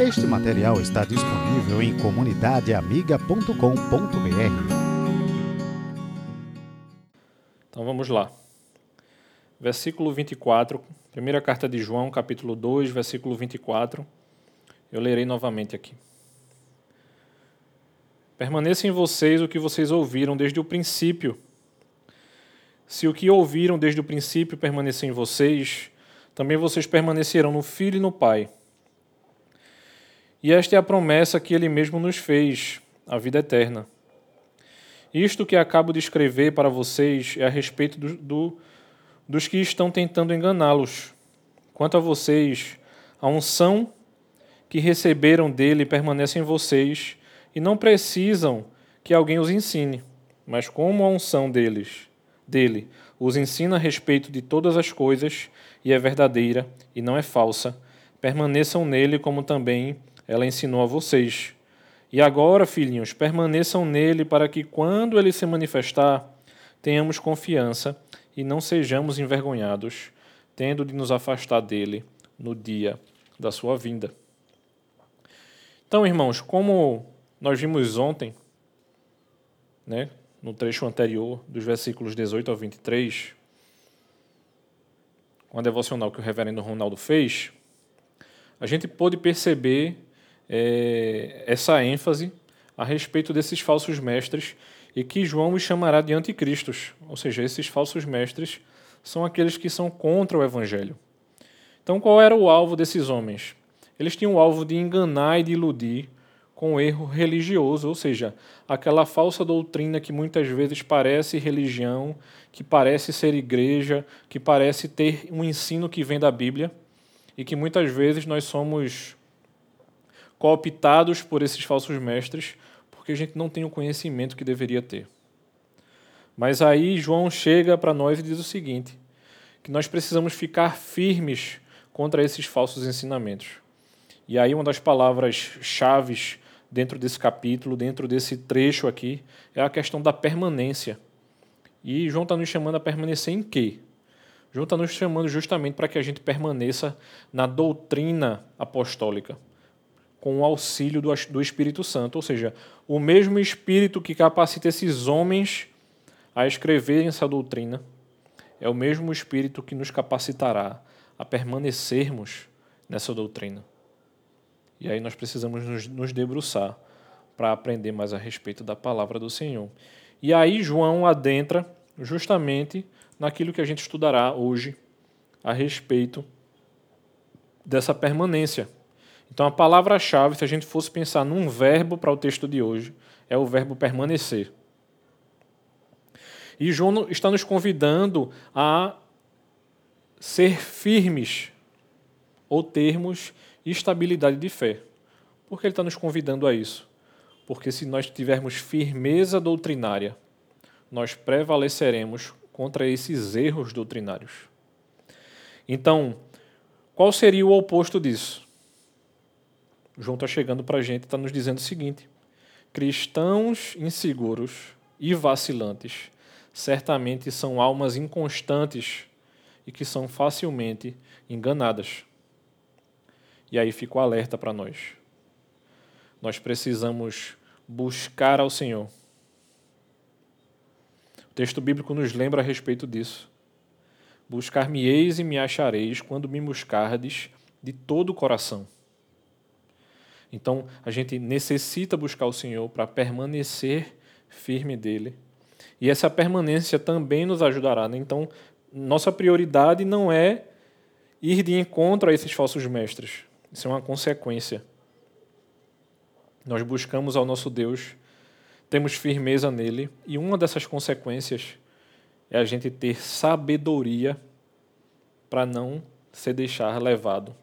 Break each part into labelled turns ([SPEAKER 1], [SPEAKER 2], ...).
[SPEAKER 1] Este material está disponível em comunidadeamiga.com.br.
[SPEAKER 2] Então vamos lá. Versículo 24, primeira carta de João, capítulo 2, versículo 24. Eu lerei novamente aqui. Permaneça em vocês o que vocês ouviram desde o princípio. Se o que ouviram desde o princípio permanecer em vocês, também vocês permanecerão no Filho e no Pai. E esta é a promessa que ele mesmo nos fez, a vida eterna. Isto que acabo de escrever para vocês é a respeito do, do, dos que estão tentando enganá-los. Quanto a vocês, a unção que receberam dele permanece em vocês e não precisam que alguém os ensine, mas como a unção deles, dele os ensina a respeito de todas as coisas e é verdadeira e não é falsa, permaneçam nele como também ela ensinou a vocês. E agora, filhinhos, permaneçam nele para que, quando ele se manifestar, tenhamos confiança e não sejamos envergonhados, tendo de nos afastar dele no dia da sua vinda. Então, irmãos, como nós vimos ontem, né, no trecho anterior, dos versículos 18 ao 23, com a devocional que o reverendo Ronaldo fez, a gente pôde perceber é, essa ênfase a respeito desses falsos mestres e que João os chamará de anticristos, ou seja, esses falsos mestres são aqueles que são contra o evangelho. Então, qual era o alvo desses homens? Eles tinham o alvo de enganar e de iludir com o erro religioso, ou seja, aquela falsa doutrina que muitas vezes parece religião, que parece ser igreja, que parece ter um ensino que vem da Bíblia e que muitas vezes nós somos cooptados por esses falsos mestres, porque a gente não tem o conhecimento que deveria ter. Mas aí João chega para nós e diz o seguinte: que nós precisamos ficar firmes contra esses falsos ensinamentos. E aí uma das palavras chaves dentro desse capítulo, dentro desse trecho aqui, é a questão da permanência. E João está nos chamando a permanecer em quê? João está nos chamando justamente para que a gente permaneça na doutrina apostólica com o auxílio do, do Espírito Santo, ou seja, o mesmo Espírito que capacita esses homens a escreverem essa doutrina, é o mesmo Espírito que nos capacitará a permanecermos nessa doutrina. E aí nós precisamos nos, nos debruçar para aprender mais a respeito da palavra do Senhor. E aí João adentra justamente naquilo que a gente estudará hoje a respeito dessa permanência então, a palavra-chave, se a gente fosse pensar num verbo para o texto de hoje, é o verbo permanecer. E João está nos convidando a ser firmes ou termos estabilidade de fé. Por que ele está nos convidando a isso? Porque se nós tivermos firmeza doutrinária, nós prevaleceremos contra esses erros doutrinários. Então, qual seria o oposto disso? João está chegando para a gente está nos dizendo o seguinte: cristãos inseguros e vacilantes certamente são almas inconstantes e que são facilmente enganadas. E aí fica o alerta para nós. Nós precisamos buscar ao Senhor. O texto bíblico nos lembra a respeito disso. Buscar-me-eis e me achareis quando me buscardes de todo o coração. Então, a gente necessita buscar o Senhor para permanecer firme dele. E essa permanência também nos ajudará. Né? Então, nossa prioridade não é ir de encontro a esses falsos mestres. Isso é uma consequência. Nós buscamos ao nosso Deus, temos firmeza nele, e uma dessas consequências é a gente ter sabedoria para não se deixar levado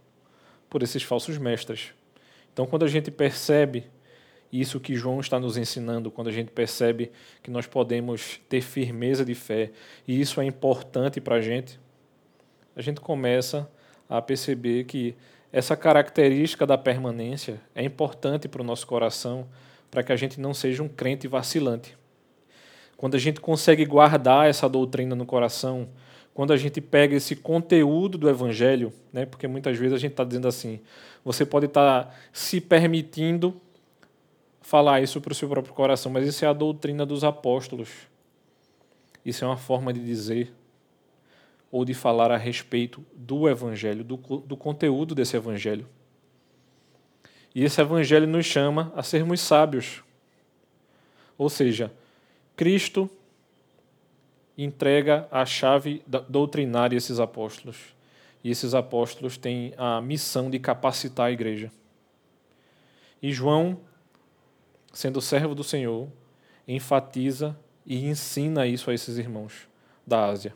[SPEAKER 2] por esses falsos mestres. Então, quando a gente percebe isso que João está nos ensinando, quando a gente percebe que nós podemos ter firmeza de fé e isso é importante para a gente, a gente começa a perceber que essa característica da permanência é importante para o nosso coração, para que a gente não seja um crente vacilante. Quando a gente consegue guardar essa doutrina no coração, quando a gente pega esse conteúdo do Evangelho, né, porque muitas vezes a gente está dizendo assim, você pode estar tá se permitindo falar isso para o seu próprio coração, mas isso é a doutrina dos apóstolos. Isso é uma forma de dizer ou de falar a respeito do Evangelho, do, do conteúdo desse Evangelho. E esse Evangelho nos chama a sermos sábios. Ou seja, Cristo entrega a chave doutrinária a esses apóstolos. E esses apóstolos têm a missão de capacitar a igreja. E João, sendo servo do Senhor, enfatiza e ensina isso a esses irmãos da Ásia.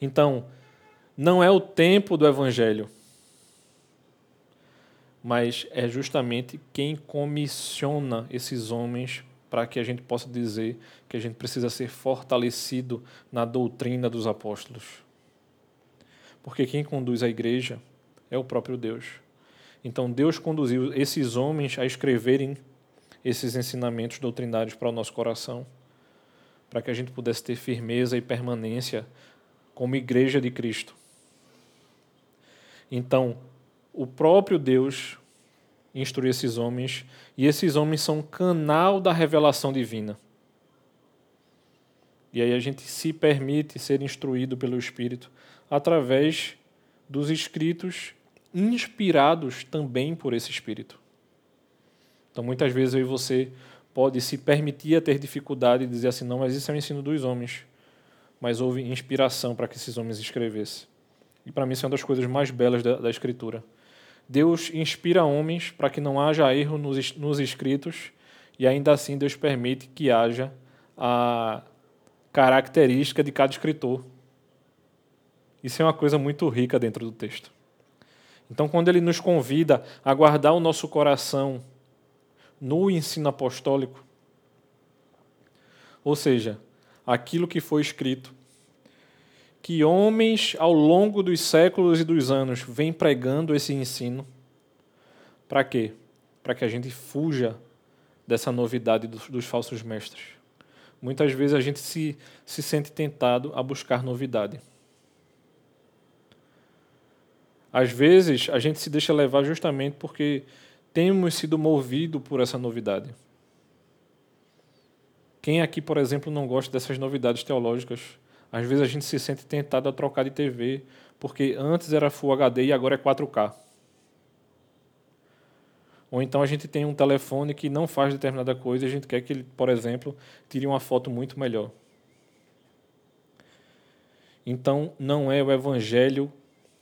[SPEAKER 2] Então, não é o tempo do evangelho, mas é justamente quem comissiona esses homens para que a gente possa dizer que a gente precisa ser fortalecido na doutrina dos apóstolos. Porque quem conduz a igreja é o próprio Deus. Então Deus conduziu esses homens a escreverem esses ensinamentos doutrinários para o nosso coração, para que a gente pudesse ter firmeza e permanência como igreja de Cristo. Então, o próprio Deus instruir esses homens, e esses homens são canal da revelação divina. E aí a gente se permite ser instruído pelo Espírito através dos escritos inspirados também por esse Espírito. Então, muitas vezes eu e você pode se permitir a ter dificuldade de dizer assim, não, mas isso é o ensino dos homens. Mas houve inspiração para que esses homens escrevessem. E para mim isso é uma das coisas mais belas da, da Escritura. Deus inspira homens para que não haja erro nos, nos escritos e ainda assim Deus permite que haja a característica de cada escritor. Isso é uma coisa muito rica dentro do texto. Então, quando ele nos convida a guardar o nosso coração no ensino apostólico, ou seja, aquilo que foi escrito, que homens ao longo dos séculos e dos anos vêm pregando esse ensino. Para quê? Para que a gente fuja dessa novidade dos, dos, falsos mestres. Muitas vezes a gente se, se sente tentado a buscar novidade. Às vezes a gente se deixa levar justamente porque temos sido movidos por essa novidade. Quem aqui, por exemplo, não gosta dessas novidades teológicas? Às vezes a gente se sente tentado a trocar de TV, porque antes era Full HD e agora é 4K. Ou então a gente tem um telefone que não faz determinada coisa e a gente quer que ele, por exemplo, tire uma foto muito melhor. Então não é o evangelho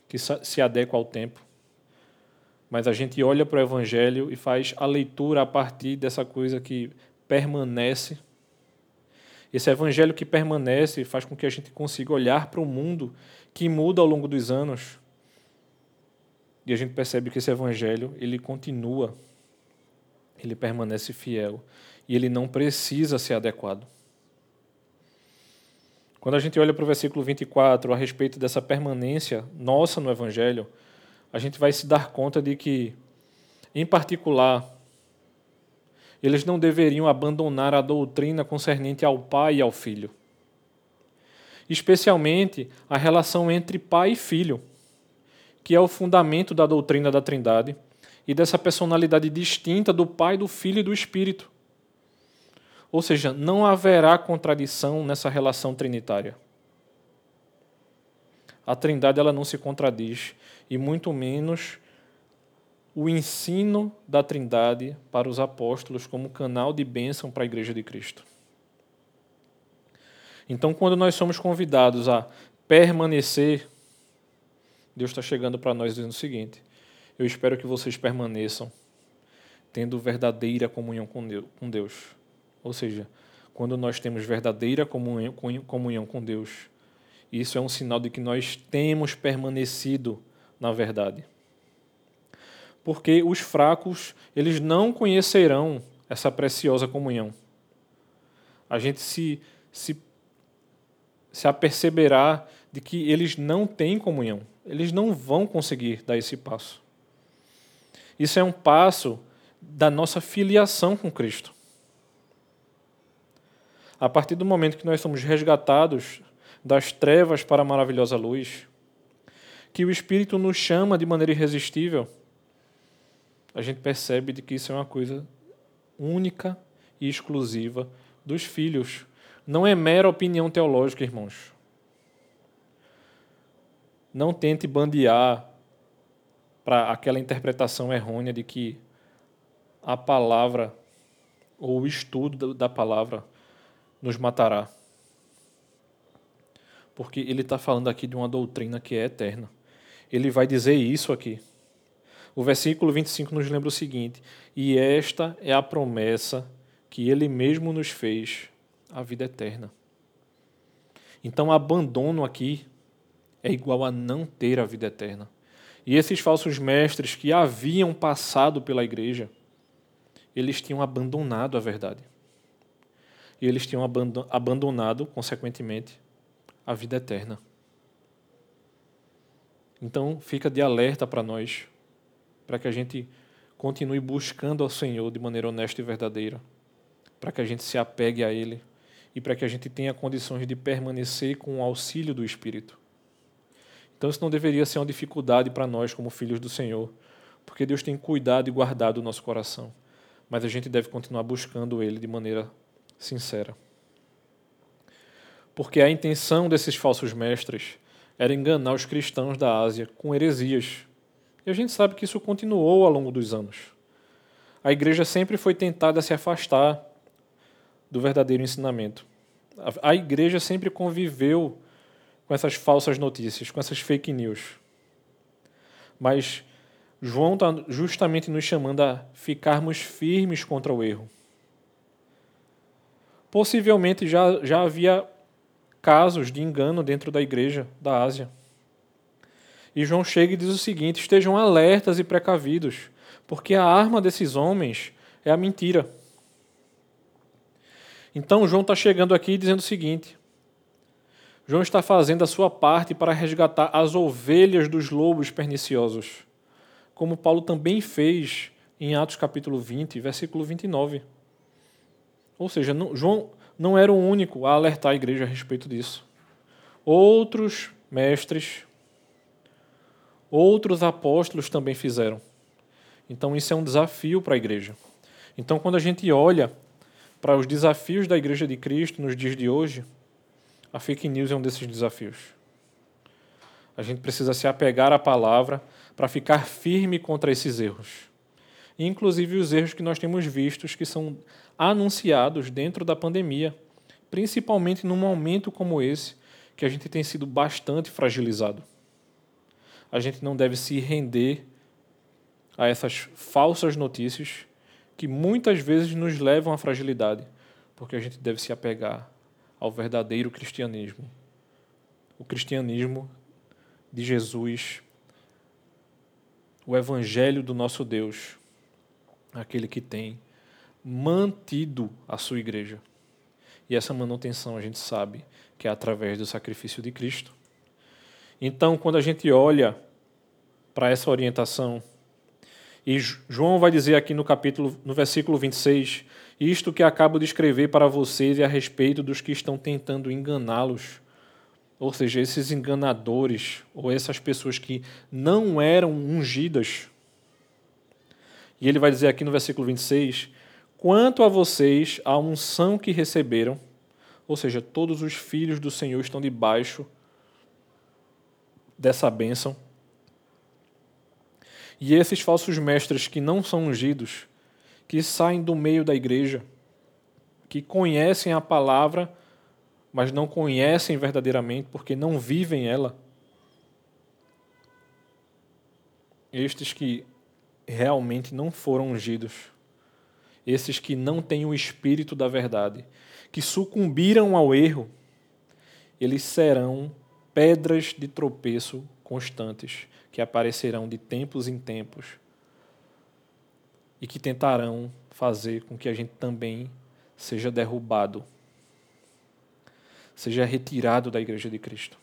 [SPEAKER 2] que se adequa ao tempo, mas a gente olha para o evangelho e faz a leitura a partir dessa coisa que permanece esse evangelho que permanece faz com que a gente consiga olhar para o mundo que muda ao longo dos anos. E a gente percebe que esse evangelho, ele continua, ele permanece fiel e ele não precisa ser adequado. Quando a gente olha para o versículo 24 a respeito dessa permanência nossa no evangelho, a gente vai se dar conta de que, em particular, eles não deveriam abandonar a doutrina concernente ao pai e ao filho. Especialmente a relação entre pai e filho, que é o fundamento da doutrina da Trindade e dessa personalidade distinta do Pai, do Filho e do Espírito. Ou seja, não haverá contradição nessa relação trinitária. A Trindade ela não se contradiz e muito menos o ensino da Trindade para os apóstolos como canal de bênção para a Igreja de Cristo. Então, quando nós somos convidados a permanecer, Deus está chegando para nós dizendo o seguinte: Eu espero que vocês permaneçam tendo verdadeira comunhão com Deus. Ou seja, quando nós temos verdadeira comunhão com Deus, isso é um sinal de que nós temos permanecido na verdade porque os fracos, eles não conhecerão essa preciosa comunhão. A gente se, se, se aperceberá de que eles não têm comunhão, eles não vão conseguir dar esse passo. Isso é um passo da nossa filiação com Cristo. A partir do momento que nós somos resgatados das trevas para a maravilhosa luz, que o Espírito nos chama de maneira irresistível, a gente percebe de que isso é uma coisa única e exclusiva dos filhos. Não é mera opinião teológica, irmãos. Não tente bandear para aquela interpretação errônea de que a palavra ou o estudo da palavra nos matará. Porque ele está falando aqui de uma doutrina que é eterna. Ele vai dizer isso aqui. O versículo 25 nos lembra o seguinte: E esta é a promessa que ele mesmo nos fez, a vida eterna. Então, abandono aqui é igual a não ter a vida eterna. E esses falsos mestres que haviam passado pela igreja, eles tinham abandonado a verdade. E eles tinham abandonado, consequentemente, a vida eterna. Então, fica de alerta para nós, para que a gente continue buscando ao Senhor de maneira honesta e verdadeira, para que a gente se apegue a Ele e para que a gente tenha condições de permanecer com o auxílio do Espírito. Então, isso não deveria ser uma dificuldade para nós, como filhos do Senhor, porque Deus tem cuidado e guardado o nosso coração. Mas a gente deve continuar buscando Ele de maneira sincera. Porque a intenção desses falsos mestres era enganar os cristãos da Ásia com heresias. E a gente sabe que isso continuou ao longo dos anos. A igreja sempre foi tentada a se afastar do verdadeiro ensinamento. A igreja sempre conviveu com essas falsas notícias, com essas fake news. Mas João está justamente nos chamando a ficarmos firmes contra o erro. Possivelmente já, já havia casos de engano dentro da igreja da Ásia. E João chega e diz o seguinte: estejam alertas e precavidos, porque a arma desses homens é a mentira. Então João está chegando aqui dizendo o seguinte: João está fazendo a sua parte para resgatar as ovelhas dos lobos perniciosos, como Paulo também fez em Atos capítulo 20, versículo 29. Ou seja, não, João não era o único a alertar a igreja a respeito disso. Outros mestres, outros apóstolos também fizeram. Então, isso é um desafio para a igreja. Então, quando a gente olha para os desafios da igreja de Cristo nos dias de hoje, a fake news é um desses desafios. A gente precisa se apegar à palavra para ficar firme contra esses erros. Inclusive os erros que nós temos vistos que são anunciados dentro da pandemia, principalmente num momento como esse, que a gente tem sido bastante fragilizado. A gente não deve se render a essas falsas notícias que muitas vezes nos levam à fragilidade, porque a gente deve se apegar ao verdadeiro cristianismo. O cristianismo de Jesus, o evangelho do nosso Deus, aquele que tem mantido a sua igreja. E essa manutenção a gente sabe que é através do sacrifício de Cristo. Então, quando a gente olha para essa orientação, e João vai dizer aqui no capítulo, no versículo 26, isto que acabo de escrever para vocês é a respeito dos que estão tentando enganá-los. Ou seja, esses enganadores, ou essas pessoas que não eram ungidas. E ele vai dizer aqui no versículo 26 Quanto a vocês, a unção que receberam, ou seja, todos os filhos do Senhor estão debaixo dessa bênção. E esses falsos mestres que não são ungidos, que saem do meio da igreja, que conhecem a palavra, mas não conhecem verdadeiramente porque não vivem ela. Estes que realmente não foram ungidos esses que não têm o espírito da verdade, que sucumbiram ao erro, eles serão pedras de tropeço constantes que aparecerão de tempos em tempos e que tentarão fazer com que a gente também seja derrubado, seja retirado da igreja de Cristo.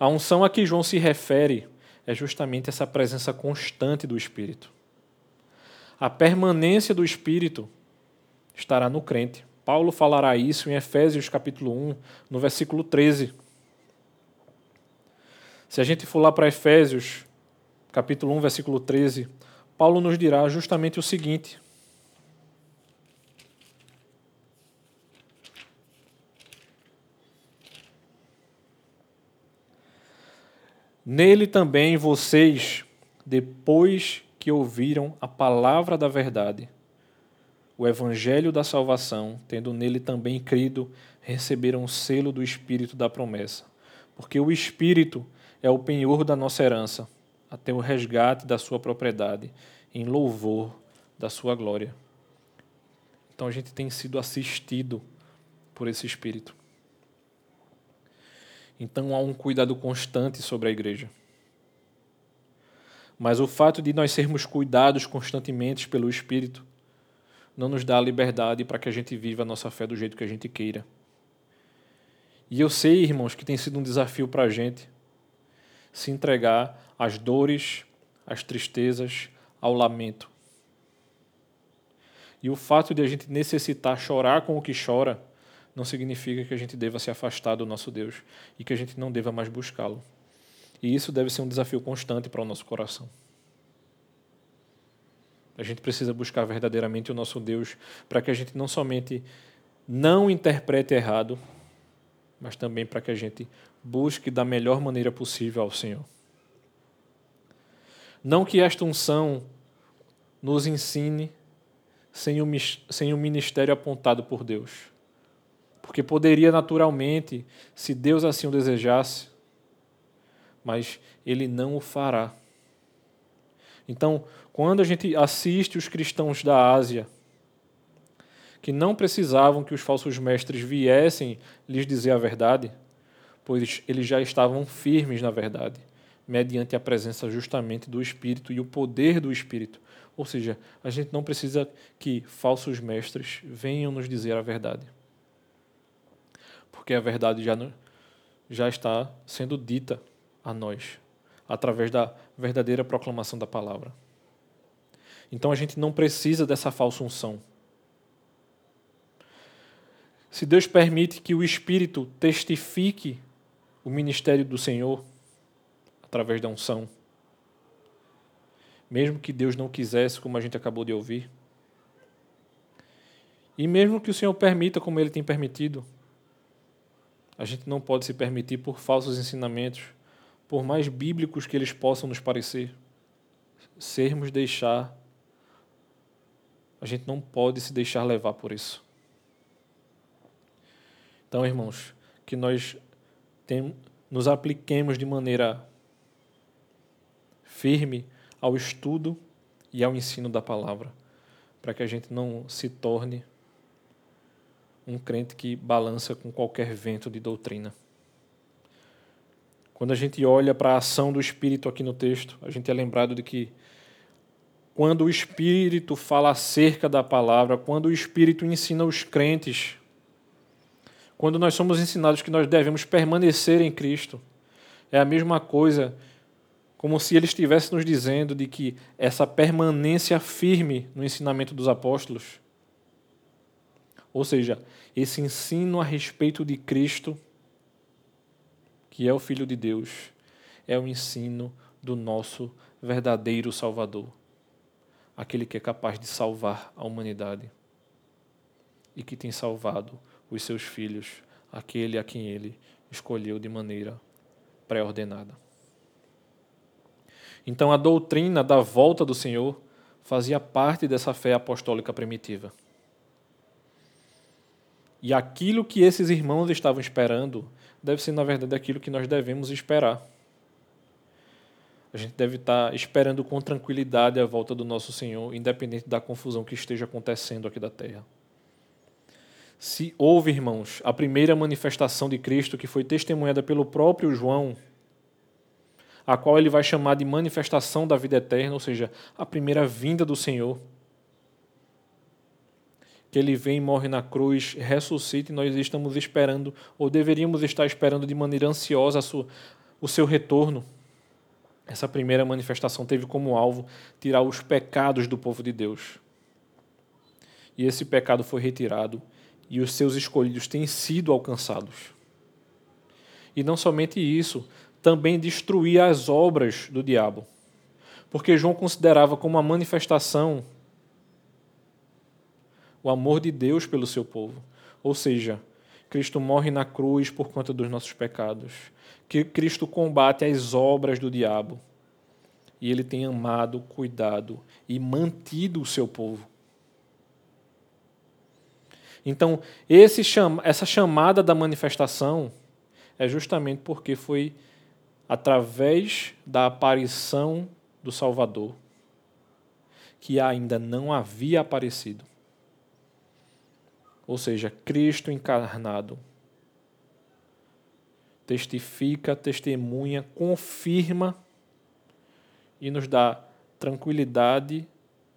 [SPEAKER 2] A unção a que João se refere é justamente essa presença constante do Espírito. A permanência do Espírito estará no crente, Paulo falará isso em Efésios capítulo 1, no versículo 13. Se a gente for lá para Efésios capítulo 1, versículo 13, Paulo nos dirá justamente o seguinte: Nele também vocês, depois que ouviram a palavra da verdade, o evangelho da salvação, tendo nele também crido, receberam o selo do Espírito da promessa. Porque o Espírito é o penhor da nossa herança, até o resgate da sua propriedade, em louvor da sua glória. Então a gente tem sido assistido por esse Espírito. Então há um cuidado constante sobre a igreja. Mas o fato de nós sermos cuidados constantemente pelo Espírito não nos dá a liberdade para que a gente viva a nossa fé do jeito que a gente queira. E eu sei, irmãos, que tem sido um desafio para a gente se entregar às dores, às tristezas, ao lamento. E o fato de a gente necessitar chorar com o que chora não significa que a gente deva se afastar do nosso Deus e que a gente não deva mais buscá-lo. E isso deve ser um desafio constante para o nosso coração. A gente precisa buscar verdadeiramente o nosso Deus para que a gente não somente não interprete errado, mas também para que a gente busque da melhor maneira possível ao Senhor. Não que esta unção nos ensine sem o ministério apontado por Deus porque poderia naturalmente, se Deus assim o desejasse, mas ele não o fará. Então, quando a gente assiste os cristãos da Ásia, que não precisavam que os falsos mestres viessem lhes dizer a verdade, pois eles já estavam firmes na verdade, mediante a presença justamente do Espírito e o poder do Espírito. Ou seja, a gente não precisa que falsos mestres venham nos dizer a verdade porque a verdade já, já está sendo dita a nós, através da verdadeira proclamação da palavra. Então a gente não precisa dessa falsa unção. Se Deus permite que o Espírito testifique o ministério do Senhor através da unção, mesmo que Deus não quisesse, como a gente acabou de ouvir, e mesmo que o Senhor permita, como Ele tem permitido, a gente não pode se permitir por falsos ensinamentos, por mais bíblicos que eles possam nos parecer, sermos deixar. A gente não pode se deixar levar por isso. Então, irmãos, que nós tem, nos apliquemos de maneira firme ao estudo e ao ensino da palavra, para que a gente não se torne um crente que balança com qualquer vento de doutrina. Quando a gente olha para a ação do Espírito aqui no texto, a gente é lembrado de que quando o Espírito fala acerca da palavra, quando o Espírito ensina os crentes, quando nós somos ensinados que nós devemos permanecer em Cristo, é a mesma coisa como se ele estivesse nos dizendo de que essa permanência firme no ensinamento dos apóstolos ou seja, esse ensino a respeito de Cristo, que é o Filho de Deus, é o ensino do nosso verdadeiro Salvador, aquele que é capaz de salvar a humanidade e que tem salvado os seus filhos, aquele a quem ele escolheu de maneira pré-ordenada. Então, a doutrina da volta do Senhor fazia parte dessa fé apostólica primitiva. E aquilo que esses irmãos estavam esperando deve ser, na verdade, aquilo que nós devemos esperar. A gente deve estar esperando com tranquilidade a volta do nosso Senhor, independente da confusão que esteja acontecendo aqui da terra. Se houve, irmãos, a primeira manifestação de Cristo que foi testemunhada pelo próprio João, a qual ele vai chamar de manifestação da vida eterna, ou seja, a primeira vinda do Senhor que ele vem, morre na cruz, ressuscita e nós estamos esperando, ou deveríamos estar esperando de maneira ansiosa sua, o seu retorno. Essa primeira manifestação teve como alvo tirar os pecados do povo de Deus. E esse pecado foi retirado e os seus escolhidos têm sido alcançados. E não somente isso, também destruir as obras do diabo. Porque João considerava como uma manifestação o amor de Deus pelo seu povo. Ou seja, Cristo morre na cruz por conta dos nossos pecados. Que Cristo combate as obras do diabo. E ele tem amado, cuidado e mantido o seu povo. Então, chama, essa chamada da manifestação é justamente porque foi através da aparição do Salvador, que ainda não havia aparecido. Ou seja, Cristo encarnado. Testifica, testemunha, confirma e nos dá tranquilidade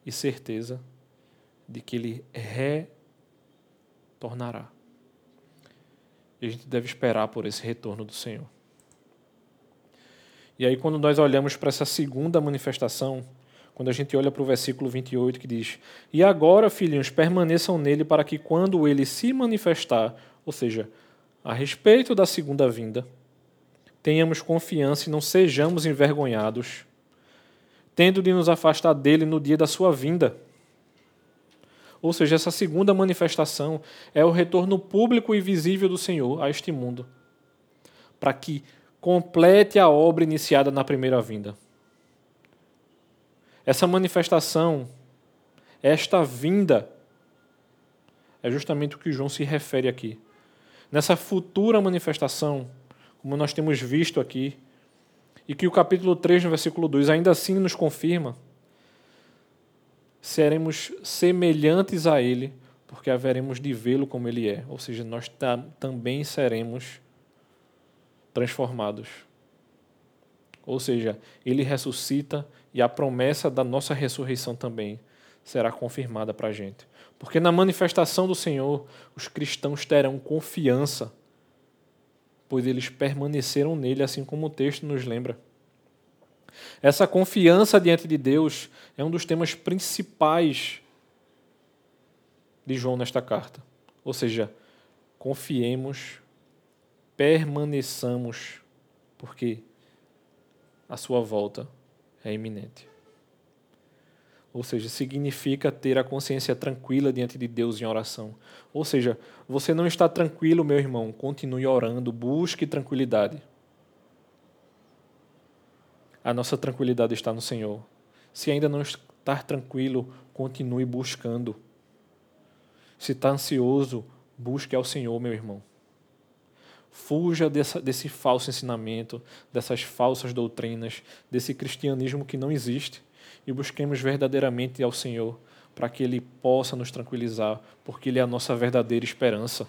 [SPEAKER 2] e certeza de que Ele retornará. E a gente deve esperar por esse retorno do Senhor. E aí, quando nós olhamos para essa segunda manifestação, quando a gente olha para o versículo 28 que diz: E agora, filhinhos, permaneçam nele para que quando ele se manifestar, ou seja, a respeito da segunda vinda, tenhamos confiança e não sejamos envergonhados, tendo de nos afastar dele no dia da sua vinda. Ou seja, essa segunda manifestação é o retorno público e visível do Senhor a este mundo, para que complete a obra iniciada na primeira vinda. Essa manifestação, esta vinda, é justamente o que João se refere aqui. Nessa futura manifestação, como nós temos visto aqui, e que o capítulo 3, no versículo 2, ainda assim nos confirma, seremos semelhantes a Ele, porque haveremos de vê-lo como Ele é. Ou seja, nós também seremos transformados. Ou seja, ele ressuscita e a promessa da nossa ressurreição também será confirmada para a gente. Porque na manifestação do Senhor, os cristãos terão confiança, pois eles permaneceram nele, assim como o texto nos lembra. Essa confiança diante de Deus é um dos temas principais de João nesta carta. Ou seja, confiemos permaneçamos, porque a sua volta é iminente. Ou seja, significa ter a consciência tranquila diante de Deus em oração. Ou seja, você não está tranquilo, meu irmão, continue orando, busque tranquilidade. A nossa tranquilidade está no Senhor. Se ainda não está tranquilo, continue buscando. Se está ansioso, busque ao Senhor, meu irmão. Fuja dessa, desse falso ensinamento, dessas falsas doutrinas, desse cristianismo que não existe e busquemos verdadeiramente ao Senhor para que Ele possa nos tranquilizar, porque Ele é a nossa verdadeira esperança.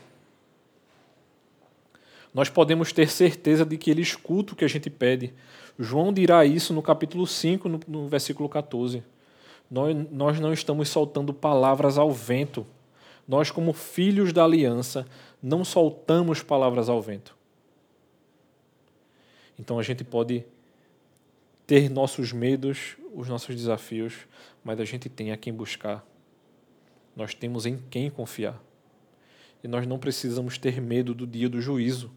[SPEAKER 2] Nós podemos ter certeza de que Ele escuta o que a gente pede. João dirá isso no capítulo 5, no, no versículo 14. Nós, nós não estamos soltando palavras ao vento. Nós, como filhos da aliança, não soltamos palavras ao vento. Então a gente pode ter nossos medos, os nossos desafios, mas a gente tem a quem buscar. Nós temos em quem confiar. E nós não precisamos ter medo do dia do juízo.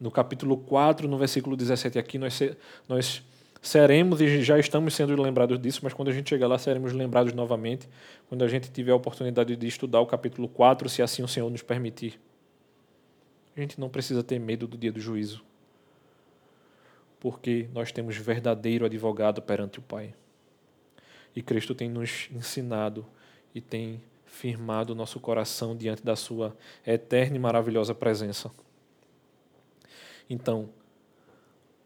[SPEAKER 2] No capítulo 4, no versículo 17 aqui, nós, nós seremos e já estamos sendo lembrados disso, mas quando a gente chegar lá seremos lembrados novamente, quando a gente tiver a oportunidade de estudar o capítulo 4, se assim o Senhor nos permitir. A gente não precisa ter medo do dia do juízo, porque nós temos verdadeiro advogado perante o Pai. E Cristo tem nos ensinado e tem firmado nosso coração diante da Sua eterna e maravilhosa presença. Então,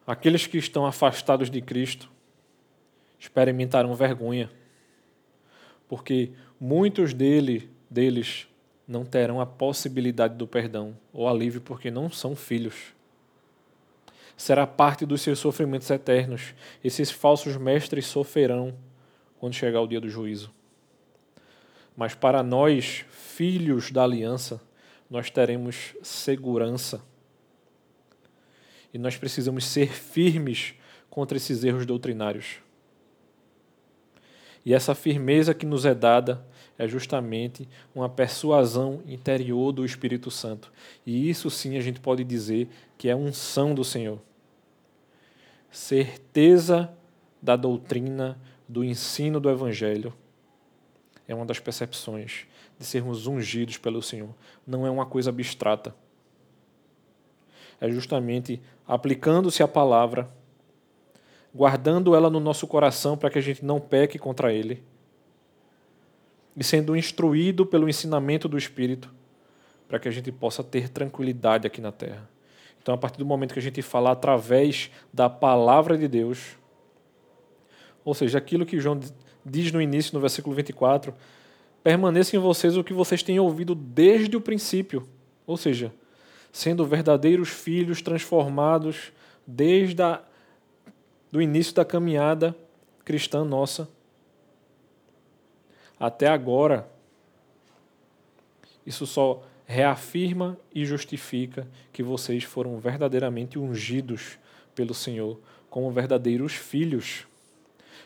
[SPEAKER 2] aqueles que estão afastados de Cristo experimentarão vergonha, porque muitos dele, deles não terão a possibilidade do perdão ou alívio porque não são filhos. Será parte dos seus sofrimentos eternos. Esses falsos mestres sofrerão quando chegar o dia do juízo. Mas para nós, filhos da aliança, nós teremos segurança. E nós precisamos ser firmes contra esses erros doutrinários. E essa firmeza que nos é dada é justamente uma persuasão interior do Espírito Santo. E isso sim a gente pode dizer que é unção do Senhor. Certeza da doutrina, do ensino do Evangelho é uma das percepções de sermos ungidos pelo Senhor. Não é uma coisa abstrata. É justamente aplicando-se a palavra, guardando ela no nosso coração para que a gente não peque contra ele, e sendo instruído pelo ensinamento do Espírito, para que a gente possa ter tranquilidade aqui na terra. Então, a partir do momento que a gente fala através da palavra de Deus, ou seja, aquilo que João diz no início, no versículo 24: permaneça em vocês o que vocês têm ouvido desde o princípio. Ou seja, sendo verdadeiros filhos transformados desde a, do início da caminhada cristã nossa até agora. Isso só reafirma e justifica que vocês foram verdadeiramente ungidos pelo Senhor como verdadeiros filhos.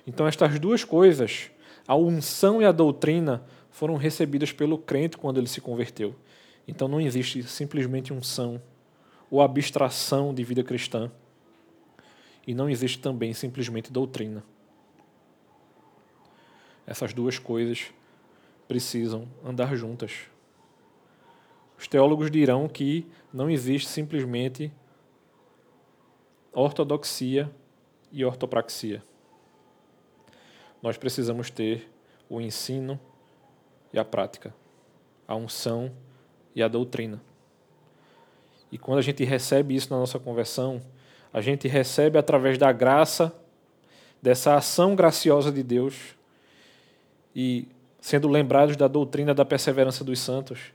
[SPEAKER 2] Então, estas duas coisas, a unção e a doutrina, foram recebidas pelo crente quando ele se converteu. Então, não existe simplesmente unção ou abstração de vida cristã. E não existe também simplesmente doutrina. Essas duas coisas precisam andar juntas. Os teólogos dirão que não existe simplesmente ortodoxia e ortopraxia nós precisamos ter o ensino e a prática, a unção e a doutrina. E quando a gente recebe isso na nossa conversão, a gente recebe através da graça, dessa ação graciosa de Deus, e sendo lembrados da doutrina da perseverança dos santos,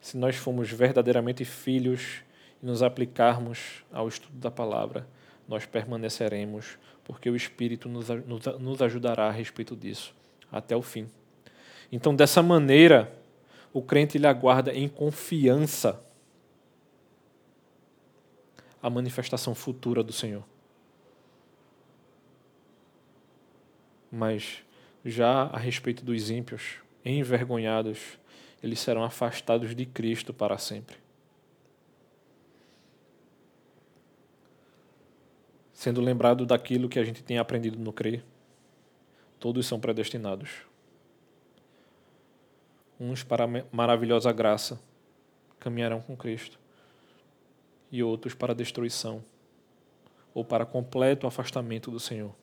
[SPEAKER 2] se nós formos verdadeiramente filhos e nos aplicarmos ao estudo da palavra, nós permaneceremos porque o Espírito nos, nos, nos ajudará a respeito disso até o fim. Então, dessa maneira, o crente ele aguarda em confiança a manifestação futura do Senhor. Mas já a respeito dos ímpios, envergonhados, eles serão afastados de Cristo para sempre. sendo lembrado daquilo que a gente tem aprendido no crer. Todos são predestinados. Uns para maravilhosa graça, caminharão com Cristo, e outros para destruição, ou para completo afastamento do Senhor.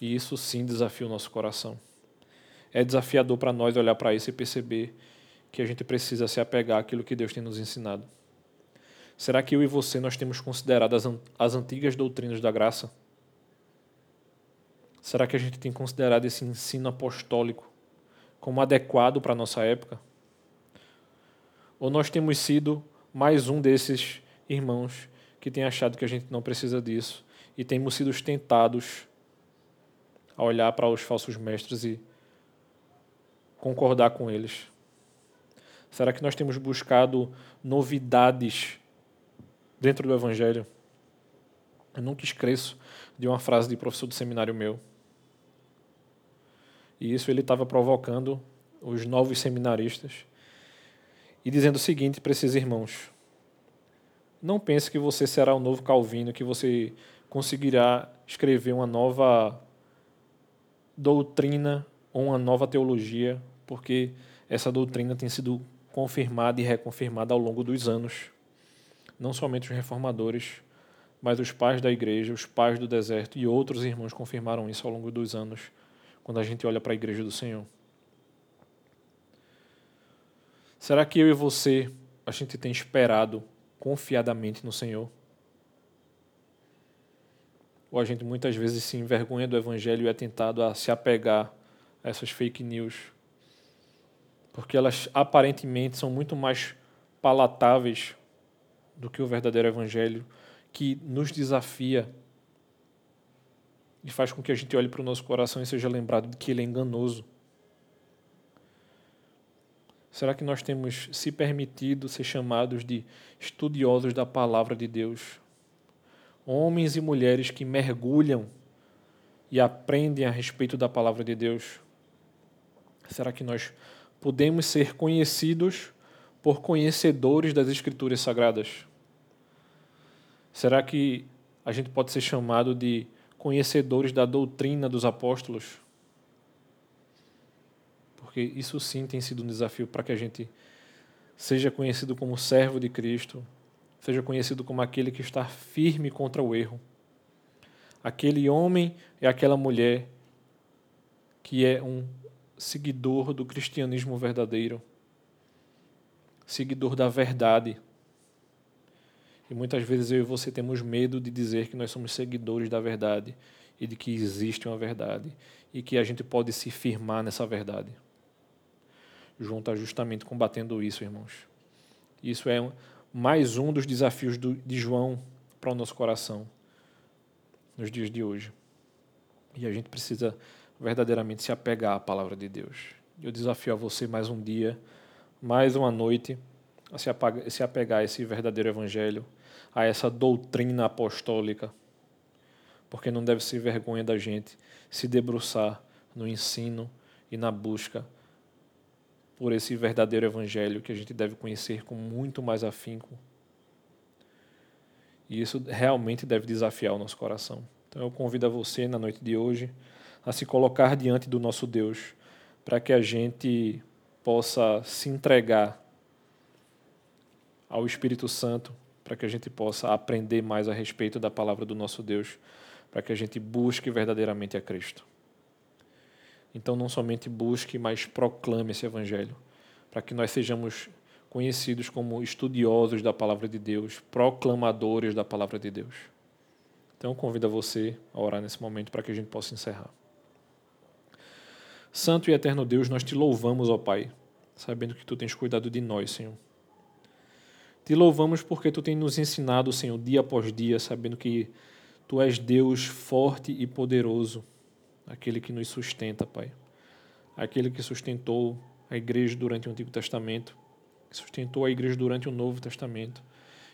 [SPEAKER 2] E isso sim desafia o nosso coração. É desafiador para nós olhar para isso e perceber que a gente precisa se apegar àquilo que Deus tem nos ensinado. Será que eu e você nós temos considerado as, as antigas doutrinas da graça? Será que a gente tem considerado esse ensino apostólico como adequado para a nossa época? Ou nós temos sido mais um desses irmãos que tem achado que a gente não precisa disso e temos sido tentados a olhar para os falsos mestres e concordar com eles? Será que nós temos buscado novidades dentro do Evangelho. Eu nunca esqueço de uma frase de professor do seminário meu. E isso ele estava provocando os novos seminaristas e dizendo o seguinte para esses irmãos: Não pense que você será o novo Calvino, que você conseguirá escrever uma nova doutrina ou uma nova teologia, porque essa doutrina tem sido confirmada e reconfirmada ao longo dos anos. Não somente os reformadores, mas os pais da igreja, os pais do deserto e outros irmãos confirmaram isso ao longo dos anos, quando a gente olha para a igreja do Senhor. Será que eu e você, a gente tem esperado confiadamente no Senhor? Ou a gente muitas vezes se envergonha do Evangelho e é tentado a se apegar a essas fake news? Porque elas aparentemente são muito mais palatáveis do que o verdadeiro Evangelho, que nos desafia e faz com que a gente olhe para o nosso coração e seja lembrado de que ele é enganoso. Será que nós temos se permitido ser chamados de estudiosos da palavra de Deus? Homens e mulheres que mergulham e aprendem a respeito da palavra de Deus? Será que nós podemos ser conhecidos por conhecedores das Escrituras Sagradas? Será que a gente pode ser chamado de conhecedores da doutrina dos apóstolos? Porque isso sim tem sido um desafio para que a gente seja conhecido como servo de Cristo, seja conhecido como aquele que está firme contra o erro. Aquele homem e aquela mulher que é um seguidor do cristianismo verdadeiro, seguidor da verdade. E muitas vezes eu e você temos medo de dizer que nós somos seguidores da verdade e de que existe uma verdade e que a gente pode se firmar nessa verdade. João está justamente combatendo isso, irmãos. Isso é mais um dos desafios de João para o nosso coração nos dias de hoje. E a gente precisa verdadeiramente se apegar à palavra de Deus. Eu desafio a você mais um dia, mais uma noite, a se apegar, a esse verdadeiro evangelho, a essa doutrina apostólica, porque não deve ser vergonha da gente se debruçar no ensino e na busca por esse verdadeiro evangelho que a gente deve conhecer com muito mais afinco. E isso realmente deve desafiar o nosso coração. Então eu convido a você na noite de hoje a se colocar diante do nosso Deus, para que a gente possa se entregar ao Espírito Santo, para que a gente possa aprender mais a respeito da palavra do nosso Deus, para que a gente busque verdadeiramente a Cristo. Então, não somente busque, mas proclame esse Evangelho, para que nós sejamos conhecidos como estudiosos da palavra de Deus, proclamadores da palavra de Deus. Então, convido a você a orar nesse momento para que a gente possa encerrar. Santo e eterno Deus, nós te louvamos, ó Pai, sabendo que tu tens cuidado de nós, Senhor. Te louvamos porque tu tens nos ensinado, Senhor, dia após dia, sabendo que tu és Deus forte e poderoso aquele que nos sustenta, Pai. Aquele que sustentou a igreja durante o Antigo Testamento, que sustentou a igreja durante o Novo Testamento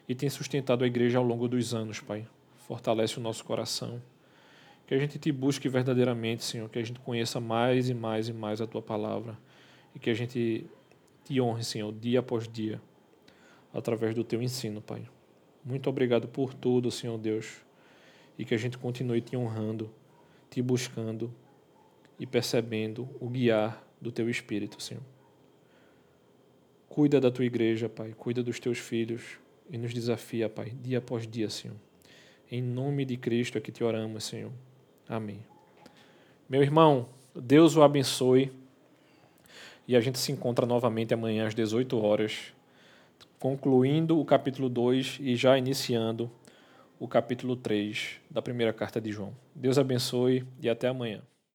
[SPEAKER 2] e tem sustentado a igreja ao longo dos anos, Pai. Fortalece o nosso coração. Que a gente te busque verdadeiramente, Senhor, que a gente conheça mais e mais e mais a tua palavra e que a gente te honre, Senhor, dia após dia, através do teu ensino, Pai. Muito obrigado por tudo, Senhor Deus, e que a gente continue te honrando te buscando e percebendo o guiar do teu espírito, Senhor. Cuida da tua igreja, Pai, cuida dos teus filhos e nos desafia, Pai, dia após dia, Senhor. Em nome de Cristo é que te oramos, Senhor. Amém. Meu irmão, Deus o abençoe e a gente se encontra novamente amanhã às 18 horas, concluindo o capítulo 2 e já iniciando o capítulo 3 da primeira carta de João. Deus abençoe e até amanhã.